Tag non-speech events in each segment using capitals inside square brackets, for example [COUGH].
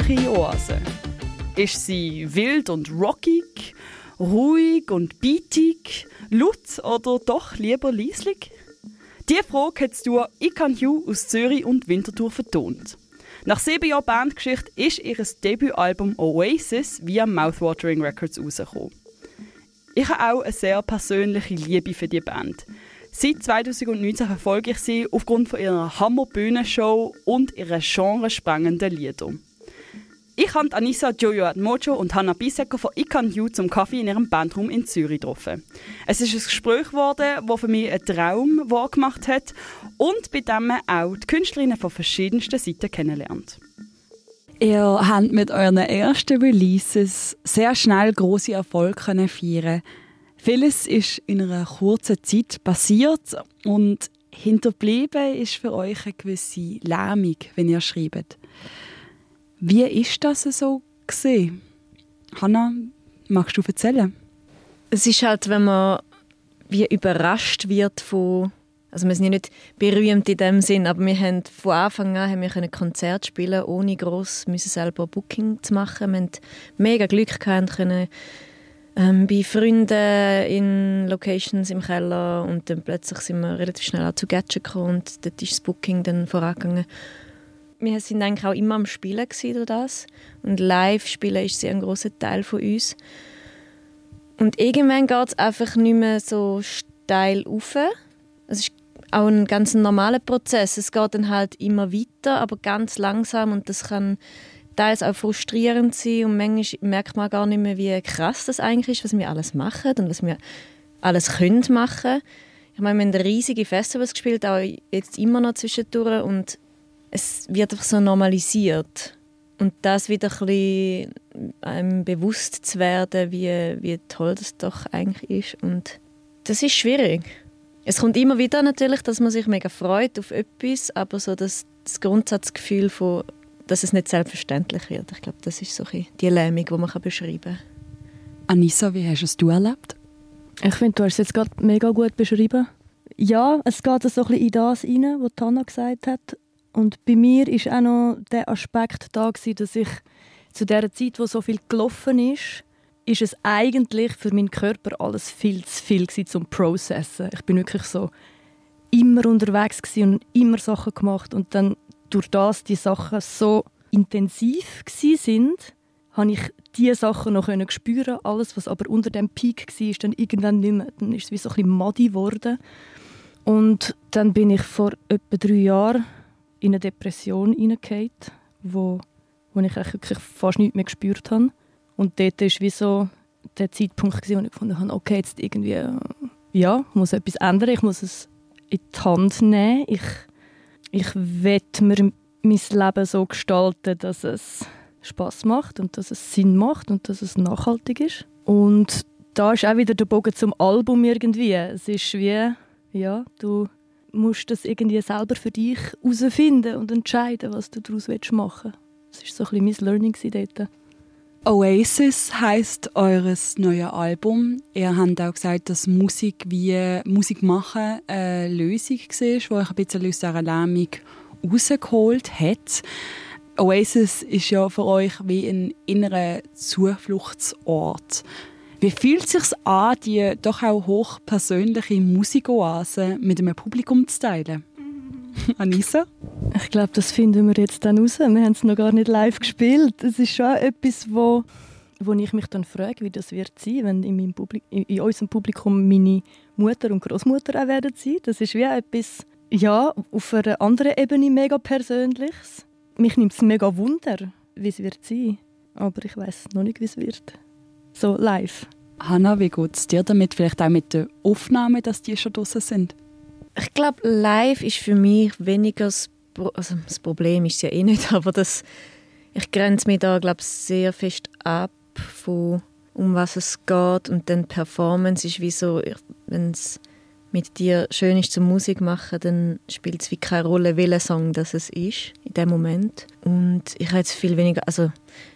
persönliche Oase? Ist sie wild und rockig, ruhig und beatig, laut oder doch lieber leislich? Diese Frage hat du Ikan Hugh aus Zürich und Winterthur vertont. Nach sieben Jahren Bandgeschichte ist ihr Debütalbum Oasis via Mouthwatering Records rausgekommen. Ich habe auch eine sehr persönliche Liebe für die Band. Seit 2019 verfolge ich sie aufgrund von ihrer Hammer-Bühnenshow und ihrer genresprengenden Lieder. Ich habe Anissa Jojo Mojo und Hannah Bisecker von Ikan You zum Kaffee in ihrem Bandraum in Zürich getroffen. Es ist ein Gespräch geworden, das für mich einen Traum gemacht hat und bei dem man auch die Künstlerinnen von verschiedensten Seiten kennenlernt. Ihr habt mit euren ersten Releases sehr schnell große Erfolge feiern. Vieles ist in einer kurzen Zeit passiert und hinterblieben ist für euch eine gewisse Lähmung, wenn ihr schreibt. Wie ist das so gesehen? Hanna, magst du erzählen? Es ist halt, wenn man wie überrascht wird von also wir sind ja nicht berühmt in dem Sinn, aber wir haben von Anfang an haben wir ein Konzert spielen, ohne groß müssen selber Booking zu machen. Wir haben mega Glück gehabt, können ähm, bei Freunden in Locations im Keller und dann plötzlich sind wir relativ schnell auch zu Gadget gekommen und dort ist das Booking dann vorangegangen wir sind eigentlich auch immer am Spielen durch das. Und Live-Spielen ist sehr ein großer Teil von uns. Und irgendwann geht es einfach nicht mehr so steil auf. Es ist auch ein ganz normaler Prozess. Es geht dann halt immer weiter, aber ganz langsam und das kann teils auch frustrierend sein und manchmal merkt man gar nicht mehr, wie krass das eigentlich ist, was wir alles machen und was wir alles können machen. Ich meine, wir haben riesige Festivals gespielt, auch jetzt immer noch zwischendurch und es wird einfach so normalisiert. Und das wieder ein bisschen einem bewusst zu werden, wie, wie toll das doch eigentlich ist. Und das ist schwierig. Es kommt immer wieder natürlich, dass man sich mega freut auf etwas, aber so das, das Grundsatzgefühl von, dass es nicht selbstverständlich wird. Ich glaube, das ist so die Lähmung, die man beschreiben kann. Anissa, wie hast du es erlebt? Ich finde, du hast es jetzt gerade mega gut beschrieben. Ja, es geht so ein bisschen in das rein, was Tana gesagt hat. Und bei mir ist auch noch der Aspekt da gewesen, dass ich zu der Zeit, wo so viel gelaufen ist, ist es eigentlich für meinen Körper alles viel zu viel zum Processen. Ich bin wirklich so immer unterwegs und immer Sachen gemacht und dann durch das die Sachen so intensiv sind, habe ich diese Sachen noch spüren. Alles, was aber unter dem Peak war, ist dann irgendwann nicht mehr. Dann ist es wie so ein bisschen muddy geworden. Und dann bin ich vor etwa drei Jahren in eine Depression hineingefallen, wo, wo ich wirklich fast nichts mehr gespürt habe. Und dort war wie so der Zeitpunkt, wo ich gefunden habe, okay, jetzt irgendwie, ja, ich muss etwas ändern, ich muss es in die Hand nehmen. Ich, ich will mir mein Leben so gestalten, dass es Spaß macht und dass es Sinn macht und dass es nachhaltig ist. Und da ist auch wieder der Bogen zum Album irgendwie. Es ist wie, ja, du musst das irgendwie selber für dich herausfinden und entscheiden, was du daraus machen willst. Das war so ein bisschen mein Learning dort. Oasis heißt eures neue Album. Ihr habt auch gesagt, dass Musik wie Musik machen eine Lösung war, die euch ein bisschen aus dieser Lähmung rausgeholt hat. Oasis ist ja für euch wie ein innerer Zufluchtsort. Wie fühlt es sich an, die doch auch hochpersönliche Musikoase mit einem Publikum zu teilen? [LAUGHS] Anissa? Ich glaube, das finden wir jetzt dann raus. Wir haben es noch gar nicht live gespielt. Es ist schon etwas, wo wo ich mich dann frage, wie das wird sein, wenn in, in, in unserem Publikum meine Mutter und Großmutter auch werden sein. Das ist wie etwas, ja, auf einer anderen Ebene mega Persönliches. Mich nimmt es mega Wunder, wie es wird sein. Aber ich weiß noch nicht, wie es wird. So live. Hanna, wie geht es dir damit? Vielleicht auch mit der Aufnahme, dass die schon draußen sind? Ich glaube, live ist für mich weniger das, Pro also das Problem ist ja eh nicht, [LAUGHS] aber das, ich grenze mich da glaube sehr fest ab von um was es geht und dann Performance ist wie so, wenn es mit dir schön ist zum Musik machen, dann spielt es wie keine Rolle, welcher Song das es ist in dem Moment. Und ich habe jetzt viel weniger, also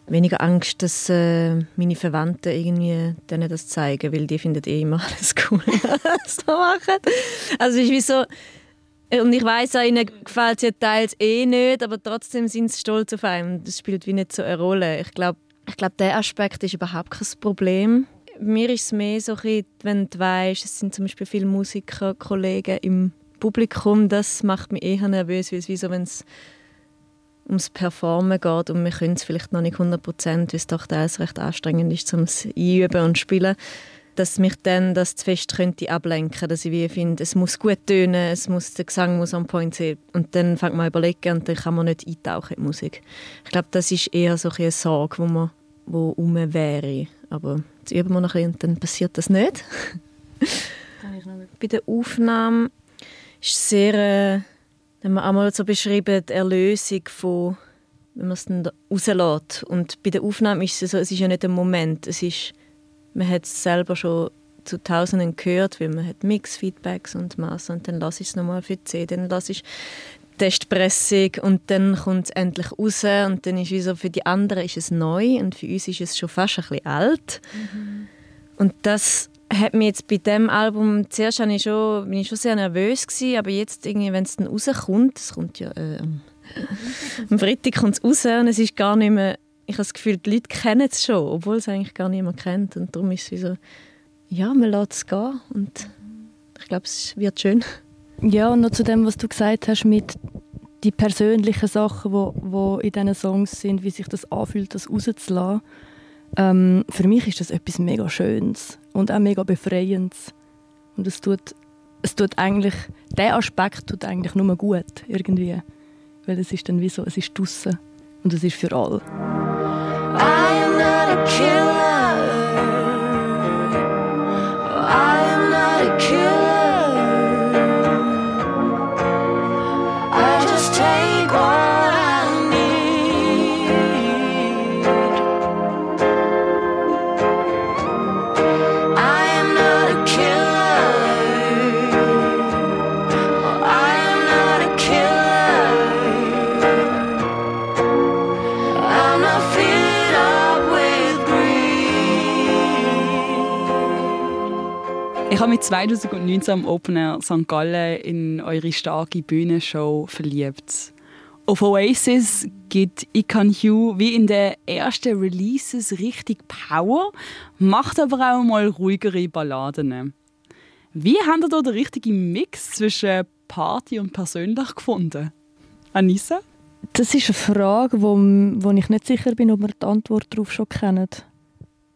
weniger Angst, dass äh, meine Verwandten irgendwie denen das zeigen, weil die finden eh immer [LAUGHS] alles cool, was sie machen. Also es wie so, und ich weiß ihnen gefällt es ja teils eh nicht, aber trotzdem sind sie stolz auf einen. Das spielt wie nicht so eine Rolle. Ich glaube, ich glaube, der Aspekt ist überhaupt kein Problem mir ist es mehr so, wenn du weißt, es sind zum Beispiel viele Musiker, Kollegen im Publikum, das macht mich eher nervös, weil es wie so, wenn es ums Performen geht und wir können es vielleicht noch nicht 100 Prozent, weil es doch teils recht anstrengend ist, um es einüben und spielen, dass mich dann das zu fest könnte ablenken, dass ich wie finde, es muss gut tönen, es muss, der Gesang muss on point sein und dann fängt man an überlegen und dann kann man nicht eintauchen in die Musik. Ich glaube, das ist eher so eine Sorge, wo man wo um wäre. Aber jetzt üben wir noch ein bisschen und dann passiert das nicht. Bei der Aufnahme ist es sehr, äh, haben wir einmal so beschrieben, die Erlösung von, wenn man es dann rauslässt. Und bei der Aufnahme ist es so, es ist ja nicht ein Moment, es ist, man hat es selber schon zu Tausenden gehört, weil man hat Mix-Feedbacks und Master und dann lasse ich es nochmal für die CD, dann lasse ich Testpressung und dann kommt es endlich raus und dann ist es so, für die anderen ist es neu und für uns ist es schon fast ein bisschen alt. Mhm. Und das hat mich jetzt bei dem Album, zuerst war ich schon, bin ich schon sehr nervös gewesen, aber jetzt irgendwie, wenn es dann rauskommt, es kommt ja äh, am [LAUGHS] Freitag kommt es raus und es ist gar nicht mehr, ich habe das Gefühl, die Leute kennen es schon, obwohl es eigentlich gar niemand kennt und darum ist es so, ja, man lässt es gehen und ich glaube, es wird schön. Ja, und noch zu dem, was du gesagt hast mit die persönlichen Sachen, wo, wo in diesen Songs sind, wie sich das anfühlt, das rauszulassen. Ähm, für mich ist das etwas mega Schönes und auch mega Befreiendes. Und es tut, es tut eigentlich, der Aspekt tut eigentlich nur gut, irgendwie. Weil es ist dann wie so, es ist draussen und es ist für alle. I am not a killer. I am not a killer. 2019 am Open Air St. Gallen in eure starke Bühnenshow verliebt. Auf Oasis gibt Ican Hugh wie in den ersten Releases richtig Power, macht aber auch mal ruhigere Balladen. Wie habt ihr da den richtigen Mix zwischen Party und persönlich gefunden? Anissa? Das ist eine Frage, wo, wo ich nicht sicher bin, ob wir die Antwort darauf schon kennen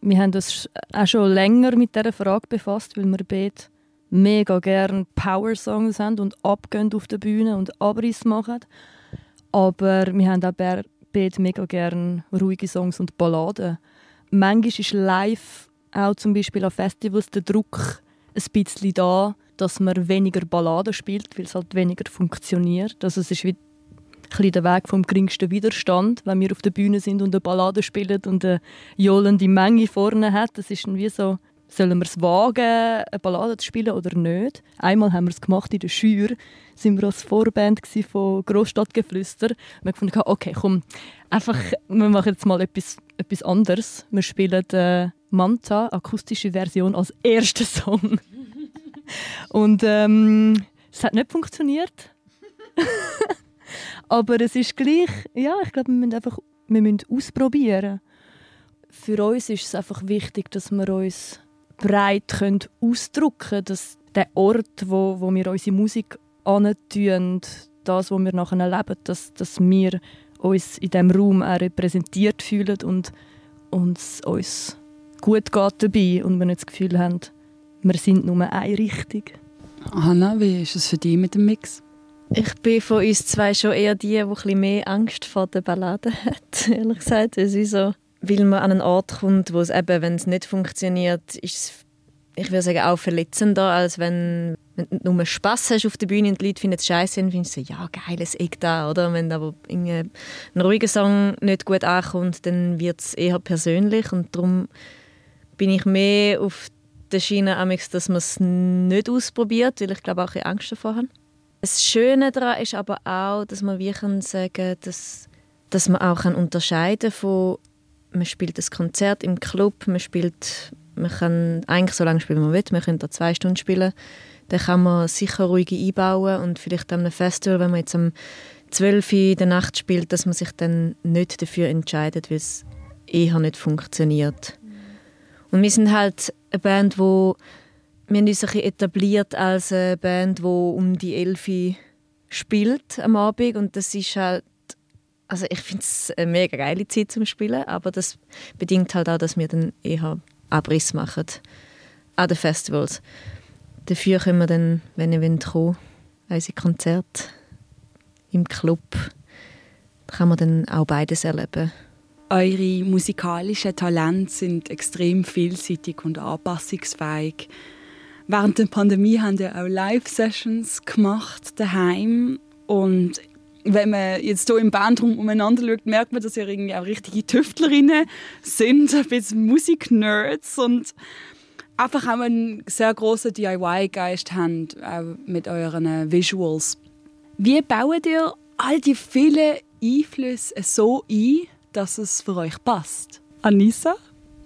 wir haben uns auch schon länger mit dieser Frage befasst, weil wir beide mega gerne Power-Songs haben und abgehen auf der Bühne und Abriss machen. Aber wir haben auch beide mega gerne ruhige Songs und Balladen. Manchmal ist live auch zum Beispiel an Festivals der Druck ein bisschen da, dass man weniger Balladen spielt, weil es halt weniger funktioniert. Also es ist wie bisschen der Weg vom geringsten Widerstand, wenn wir auf der Bühne sind und eine Ballade spielen und eine johlende Menge vorne hat. Das ist wie so, sollen wir es wagen, eine Ballade zu spielen oder nicht? Einmal haben wir es gemacht in der Schür, sind wir als Vorband von Großstadtgeflüster. Wir haben gefunden, okay, komm, einfach, wir machen jetzt mal etwas, etwas anderes. Wir spielen äh, Manta, akustische Version als ersten Song. [LAUGHS] und ähm, es hat nicht funktioniert. [LAUGHS] Aber es ist gleich, ja, ich glaube, wir müssen einfach wir müssen ausprobieren. Für uns ist es einfach wichtig, dass wir uns breit können ausdrücken können, dass der Ort, wo, wo wir unsere Musik antun, das, was wir nachher erleben, dass, dass wir uns in diesem Raum auch repräsentiert fühlen und es uns gut geht dabei und wir nicht das Gefühl haben, wir sind nur eine Richtung. Hanna, wie ist es für dich mit dem Mix? Ich bin von uns zwei schon eher die, die ein bisschen mehr Angst vor der Ballade hat, [LAUGHS] ehrlich gesagt. Es ist so, weil man an einen Ort kommt, wo es eben, wenn es nicht funktioniert, ist es, ich würde sagen, auch verletzender, als wenn, wenn du nur Spass hast auf der Bühne und die Leute finden es scheiße und findest so, ja, geiles Eck da, oder? Wenn aber ein ruhiger Song nicht gut ankommt, dann wird es eher persönlich und darum bin ich mehr auf der Schiene, dass man es nicht ausprobiert, weil ich glaube auch ein Angst davor habe. Das Schöne daran ist aber auch, dass man wie kann sagen, dass, dass man auch kann unterscheiden von man spielt das Konzert im Club, man spielt, man kann eigentlich so lange spielen, wie man will, man könnte da zwei Stunden spielen, dann kann man sicher ruhig einbauen und vielleicht an einem Festival, wenn man jetzt am 12 Uhr in der Nacht spielt, dass man sich dann nicht dafür entscheidet, weil es eher nicht funktioniert. Und wir sind halt eine Band, wo wir haben uns ein etabliert als eine Band, die um die Elfi spielt am Abend und das ist halt also ich finde es eine mega geile Zeit zum Spielen, aber das bedingt halt auch, dass wir dann eher Abriss machen an den Festivals. Dafür können wir dann, wenn ihr wollt, kommen, unsere Konzerte im Club. Da kann man dann auch beides erleben. Eure musikalischen Talente sind extrem vielseitig und anpassungsfähig. Während der Pandemie haben wir auch Live-Sessions gemacht daheim und wenn man jetzt hier im Bandraum umeinander schaut, merkt man, dass ihr irgendwie auch richtige Tüftlerinnen sind, ein bisschen Musiknerds und einfach auch einen sehr großen DIY-Geist haben, auch mit euren Visuals. Wie baut ihr all die vielen Einflüsse so ein, dass es für euch passt? Anissa?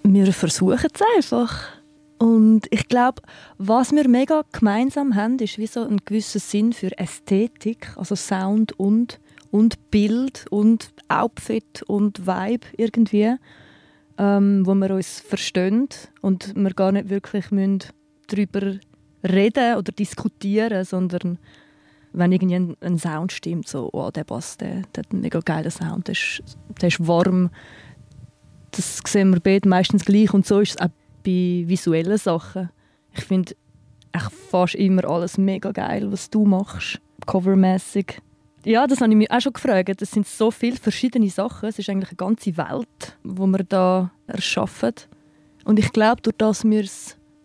Wir versuchen es einfach. Und ich glaube, was wir mega gemeinsam haben, ist wie so ein gewisser Sinn für Ästhetik, also Sound und, und Bild und Outfit und Vibe irgendwie, ähm, wo wir uns verstehen und wir gar nicht wirklich darüber reden oder diskutieren, sondern wenn irgendwie ein, Sound stimmt, so, oh, der passt, der, der hat einen mega geilen Sound, der ist, der ist warm, das sehen wir beide meistens gleich und so ist es auch bei visuellen Sachen. Ich finde fast immer alles mega geil, was du machst, covermäßig. Ja, das habe ich mich auch schon gefragt. Es sind so viele verschiedene Sachen. Es ist eigentlich eine ganze Welt, wo wir da erschaffen. Und ich glaube, durch das wir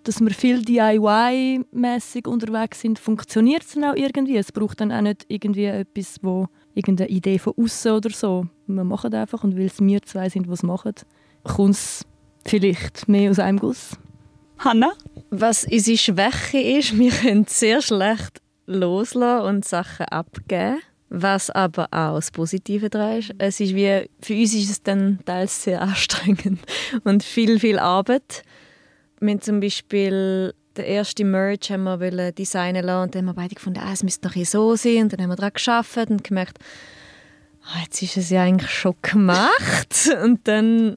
dass wir viel DIY-mäßig unterwegs sind, funktioniert es dann auch irgendwie. Es braucht dann auch nicht irgendwie etwas, wo irgendeine Idee von außen oder so. Wir machen einfach und weil es wir zwei sind, die es machen, kommt Vielleicht mehr aus einem Guss. Hanna? Was unsere Schwäche ist, [LAUGHS] wir können sehr schlecht loslassen und Sachen abgeben. Was aber auch das Positive daran ist. Es ist wie, für uns ist es dann teils sehr [LAUGHS] anstrengend und viel, viel Arbeit. Wir zum Beispiel den ersten Merch haben wir designen lassen und dann haben wir beide gefunden, ah, es müsste doch so sein. Und dann haben wir daran gearbeitet und gemerkt, jetzt ist es ja eigentlich schon gemacht. [LAUGHS] Und dann,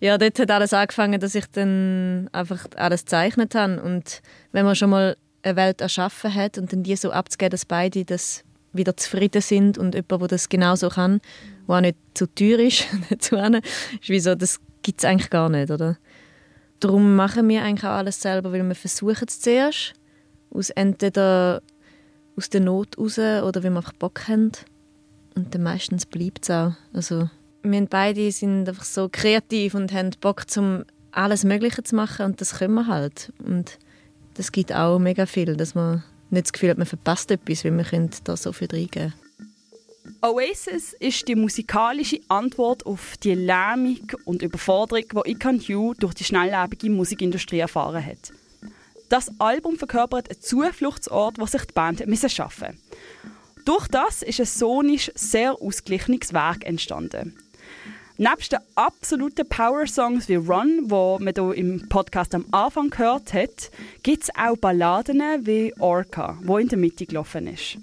ja, dort hat alles angefangen, dass ich dann einfach alles gezeichnet habe. Und wenn man schon mal eine Welt erschaffen hat und dann die so abzugeben, dass beide das wieder zufrieden sind und jemand, der das genauso kann, der auch nicht zu teuer ist, [LAUGHS] dazu ist wie so, das gibt es eigentlich gar nicht, oder? Darum machen wir eigentlich auch alles selber, weil wir versuchen es zuerst, aus entweder aus der Not raus oder weil wir einfach Bock haben. Und dann meistens bleibt es auch. Also, wir beide sind einfach so kreativ und haben Bock, zum alles Mögliche zu machen und das können wir halt. Und das gibt auch mega viel, dass man nicht das Gefühl hat, man verpasst etwas, weil wir da so viel reingeben Oasis ist die musikalische Antwort auf die Lähmung und Überforderung, die Ikan Hugh durch die schnelllebige Musikindustrie erfahren hat. Das Album verkörpert einen Zufluchtsort, wo sich die Band schaffen musste. Durch das ist ein sonisch sehr ausgeglichenes Werk entstanden. Neben den absoluten Power-Songs wie Run, wo man hier im Podcast am Anfang gehört hat, gibt es auch Balladen wie Orca, wo in der Mitte gelaufen ist.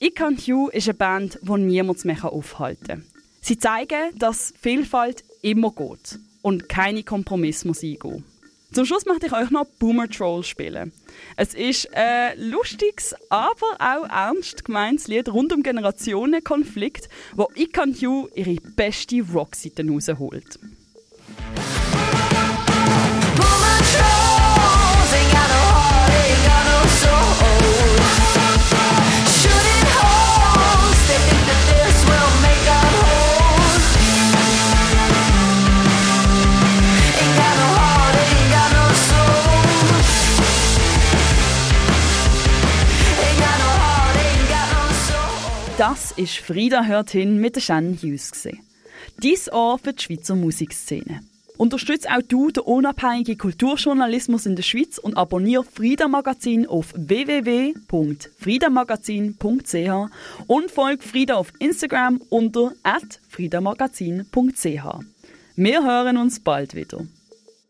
Ich kann Hugh ist eine Band, die niemand mehr aufhalten kann. Sie zeigen, dass Vielfalt immer geht und keine Kompromisse muss eingehen. Zum Schluss möchte ich euch noch Boomer Troll spielen. Es ist ein lustiges, aber auch ernst gemeintes Lied rund um Generationenkonflikt, wo Ikan Yu ihre beste Rockseite rausholt. Das ist Frieda hört hin mit der Shen Hughes. Dies Ohr für die Schweizer Musikszene. Unterstütze auch du den unabhängigen Kulturjournalismus in der Schweiz und abonniere Frieda Magazin auf www.friedamagazin.ch und folge Frieda auf Instagram unter @friedamagazin.ch. Wir hören uns bald wieder.